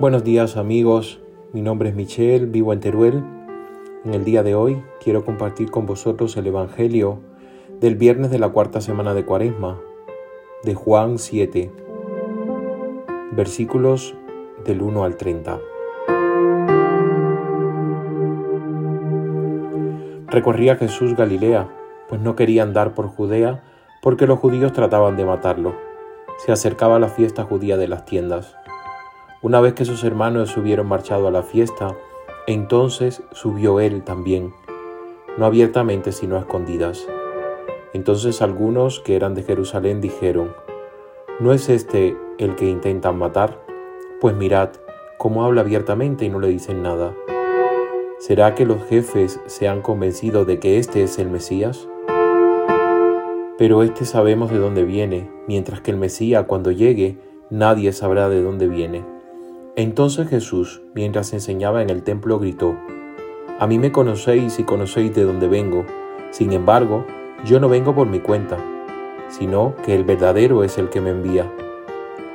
Buenos días amigos, mi nombre es Michelle, vivo en Teruel. En el día de hoy quiero compartir con vosotros el Evangelio del viernes de la cuarta semana de Cuaresma, de Juan 7, versículos del 1 al 30. Recorría Jesús Galilea, pues no quería andar por Judea porque los judíos trataban de matarlo. Se acercaba la fiesta judía de las tiendas. Una vez que sus hermanos hubieron marchado a la fiesta, entonces subió él también, no abiertamente sino a escondidas. Entonces algunos que eran de Jerusalén dijeron, ¿no es este el que intentan matar? Pues mirad, cómo habla abiertamente y no le dicen nada. ¿Será que los jefes se han convencido de que este es el Mesías? Pero este sabemos de dónde viene, mientras que el Mesías cuando llegue nadie sabrá de dónde viene. Entonces Jesús, mientras enseñaba en el templo, gritó, A mí me conocéis y conocéis de dónde vengo, sin embargo, yo no vengo por mi cuenta, sino que el verdadero es el que me envía.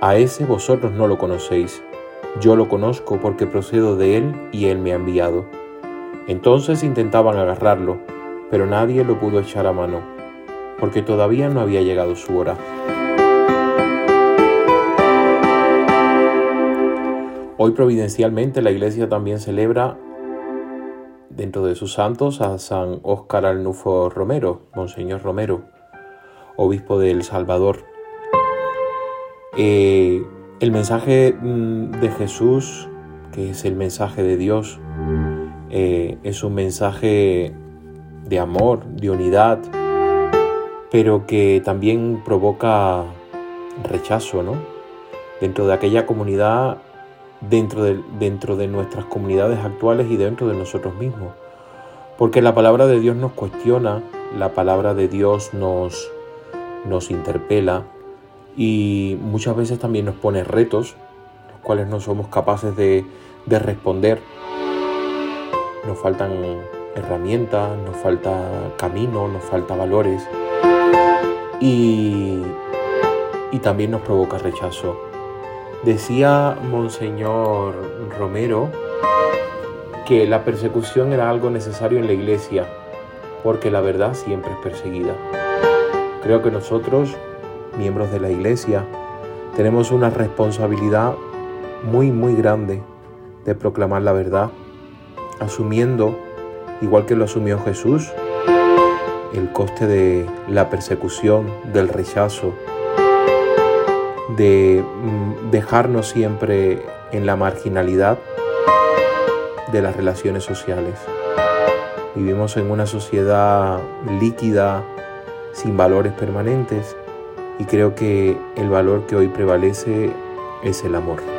A ese vosotros no lo conocéis, yo lo conozco porque procedo de él y él me ha enviado. Entonces intentaban agarrarlo, pero nadie lo pudo echar a mano, porque todavía no había llegado su hora. Hoy providencialmente la iglesia también celebra dentro de sus santos a San Óscar Alnufo Romero, Monseñor Romero, obispo de El Salvador. Eh, el mensaje mm, de Jesús, que es el mensaje de Dios, eh, es un mensaje de amor, de unidad, pero que también provoca rechazo, ¿no? Dentro de aquella comunidad dentro de, dentro de nuestras comunidades actuales y dentro de nosotros mismos. Porque la palabra de Dios nos cuestiona, la palabra de Dios nos, nos interpela y muchas veces también nos pone retos, los cuales no somos capaces de, de responder. Nos faltan herramientas, nos falta camino, nos falta valores y, y también nos provoca rechazo. Decía Monseñor Romero que la persecución era algo necesario en la iglesia, porque la verdad siempre es perseguida. Creo que nosotros, miembros de la iglesia, tenemos una responsabilidad muy, muy grande de proclamar la verdad, asumiendo, igual que lo asumió Jesús, el coste de la persecución, del rechazo, de mm, dejarnos siempre en la marginalidad de las relaciones sociales. Vivimos en una sociedad líquida, sin valores permanentes, y creo que el valor que hoy prevalece es el amor.